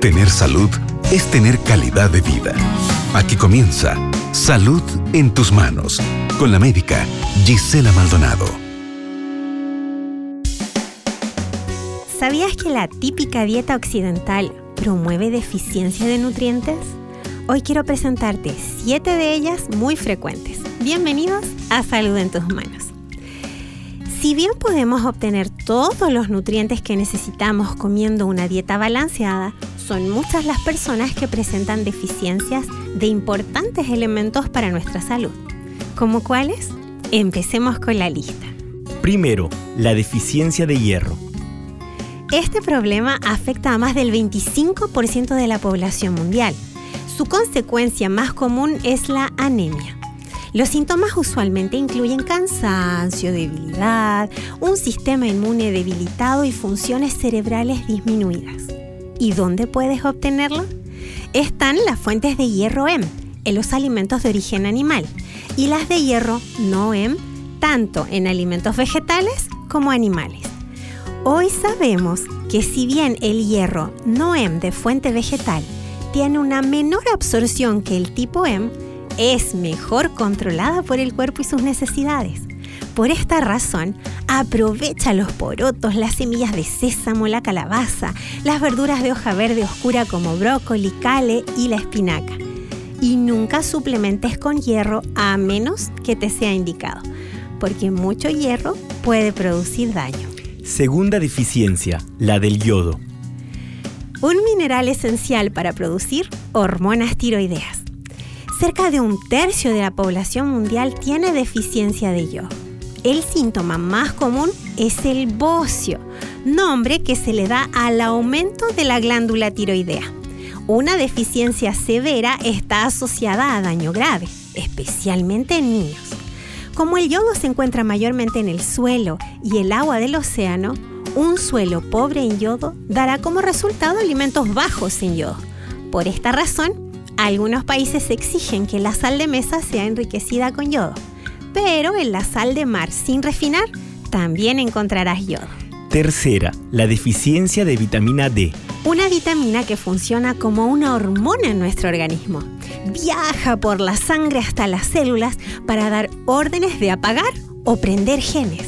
Tener salud es tener calidad de vida. Aquí comienza Salud en tus manos con la médica Gisela Maldonado. ¿Sabías que la típica dieta occidental promueve deficiencia de nutrientes? Hoy quiero presentarte siete de ellas muy frecuentes. Bienvenidos a Salud en tus manos. Si bien podemos obtener todos los nutrientes que necesitamos comiendo una dieta balanceada, son muchas las personas que presentan deficiencias de importantes elementos para nuestra salud. ¿Como cuáles? Empecemos con la lista. Primero, la deficiencia de hierro. Este problema afecta a más del 25% de la población mundial. Su consecuencia más común es la anemia. Los síntomas usualmente incluyen cansancio, debilidad, un sistema inmune debilitado y funciones cerebrales disminuidas. ¿Y dónde puedes obtenerlo? Están las fuentes de hierro M en los alimentos de origen animal y las de hierro no M tanto en alimentos vegetales como animales. Hoy sabemos que si bien el hierro no M de fuente vegetal tiene una menor absorción que el tipo M, es mejor controlada por el cuerpo y sus necesidades. Por esta razón, aprovecha los porotos, las semillas de sésamo, la calabaza, las verduras de hoja verde oscura como brócoli, cale y la espinaca. Y nunca suplementes con hierro a menos que te sea indicado, porque mucho hierro puede producir daño. Segunda deficiencia, la del yodo. Un mineral esencial para producir hormonas tiroideas. Cerca de un tercio de la población mundial tiene deficiencia de yodo. El síntoma más común es el bocio, nombre que se le da al aumento de la glándula tiroidea. Una deficiencia severa está asociada a daño grave, especialmente en niños. Como el yodo se encuentra mayormente en el suelo y el agua del océano, un suelo pobre en yodo dará como resultado alimentos bajos en yodo. Por esta razón, algunos países exigen que la sal de mesa sea enriquecida con yodo, pero en la sal de mar sin refinar también encontrarás yodo. Tercera, la deficiencia de vitamina D. Una vitamina que funciona como una hormona en nuestro organismo. Viaja por la sangre hasta las células para dar órdenes de apagar o prender genes.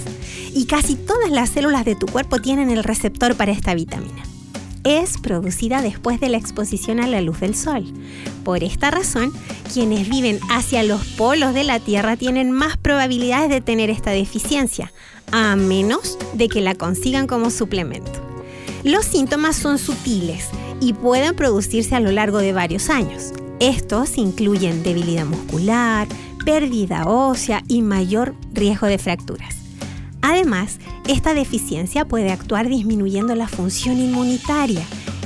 Y casi todas las células de tu cuerpo tienen el receptor para esta vitamina es producida después de la exposición a la luz del sol. Por esta razón, quienes viven hacia los polos de la Tierra tienen más probabilidades de tener esta deficiencia, a menos de que la consigan como suplemento. Los síntomas son sutiles y pueden producirse a lo largo de varios años. Estos incluyen debilidad muscular, pérdida ósea y mayor riesgo de fracturas. Además, esta deficiencia puede actuar disminuyendo la función inmunitaria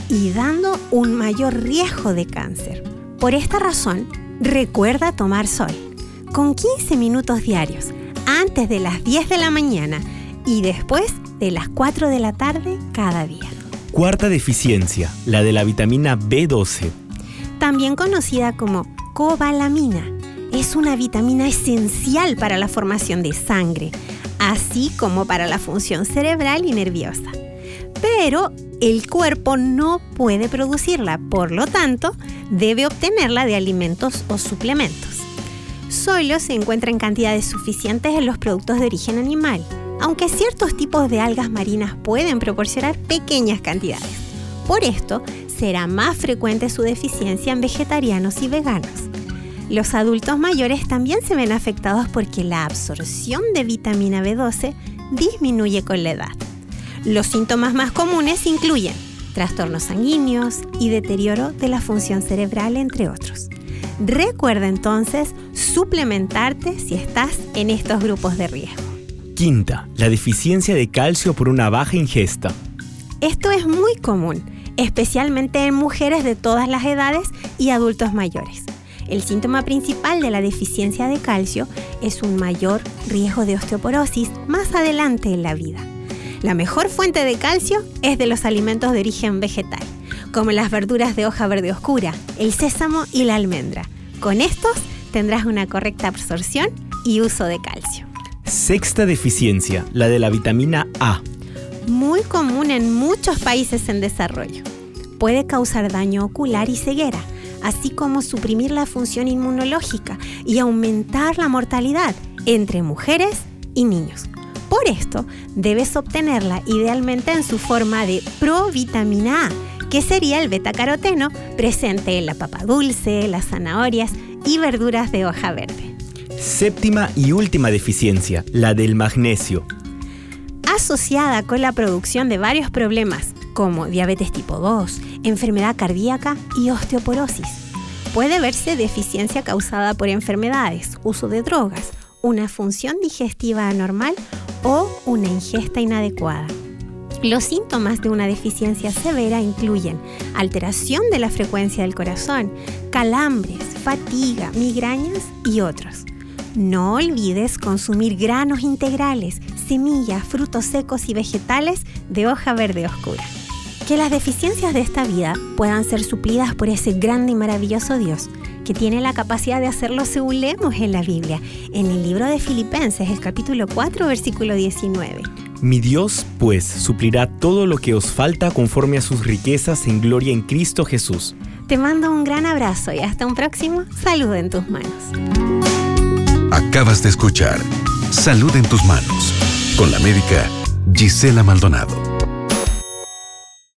y dando un mayor riesgo de cáncer. Por esta razón, recuerda tomar sol con 15 minutos diarios antes de las 10 de la mañana y después de las 4 de la tarde cada día. Cuarta deficiencia, la de la vitamina B12. También conocida como cobalamina, es una vitamina esencial para la formación de sangre, así como para la función cerebral y nerviosa. Pero el cuerpo no puede producirla, por lo tanto, debe obtenerla de alimentos o suplementos. Solo se encuentra en cantidades suficientes en los productos de origen animal, aunque ciertos tipos de algas marinas pueden proporcionar pequeñas cantidades. Por esto, será más frecuente su deficiencia en vegetarianos y veganos. Los adultos mayores también se ven afectados porque la absorción de vitamina B12 disminuye con la edad. Los síntomas más comunes incluyen trastornos sanguíneos y deterioro de la función cerebral, entre otros. Recuerda entonces suplementarte si estás en estos grupos de riesgo. Quinta, la deficiencia de calcio por una baja ingesta. Esto es muy común, especialmente en mujeres de todas las edades y adultos mayores. El síntoma principal de la deficiencia de calcio es un mayor riesgo de osteoporosis más adelante en la vida. La mejor fuente de calcio es de los alimentos de origen vegetal, como las verduras de hoja verde oscura, el sésamo y la almendra. Con estos tendrás una correcta absorción y uso de calcio. Sexta deficiencia, la de la vitamina A. Muy común en muchos países en desarrollo. puede causar daño ocular y ceguera, así como suprimir la función inmunológica y aumentar la mortalidad entre mujeres y niños. Por esto, debes obtenerla idealmente en su forma de provitamina A, que sería el betacaroteno presente en la papa dulce, las zanahorias y verduras de hoja verde. Séptima y última deficiencia, la del magnesio. Asociada con la producción de varios problemas como diabetes tipo 2, enfermedad cardíaca y osteoporosis. Puede verse deficiencia causada por enfermedades, uso de drogas, una función digestiva anormal o una ingesta inadecuada. Los síntomas de una deficiencia severa incluyen alteración de la frecuencia del corazón, calambres, fatiga, migrañas y otros. No olvides consumir granos integrales, semillas, frutos secos y vegetales de hoja verde oscura. Que las deficiencias de esta vida puedan ser suplidas por ese grande y maravilloso Dios, que tiene la capacidad de hacerlo según leemos en la Biblia, en el libro de Filipenses, el capítulo 4, versículo 19. Mi Dios, pues, suplirá todo lo que os falta conforme a sus riquezas en gloria en Cristo Jesús. Te mando un gran abrazo y hasta un próximo Salud en tus manos. Acabas de escuchar Salud en tus manos con la médica Gisela Maldonado.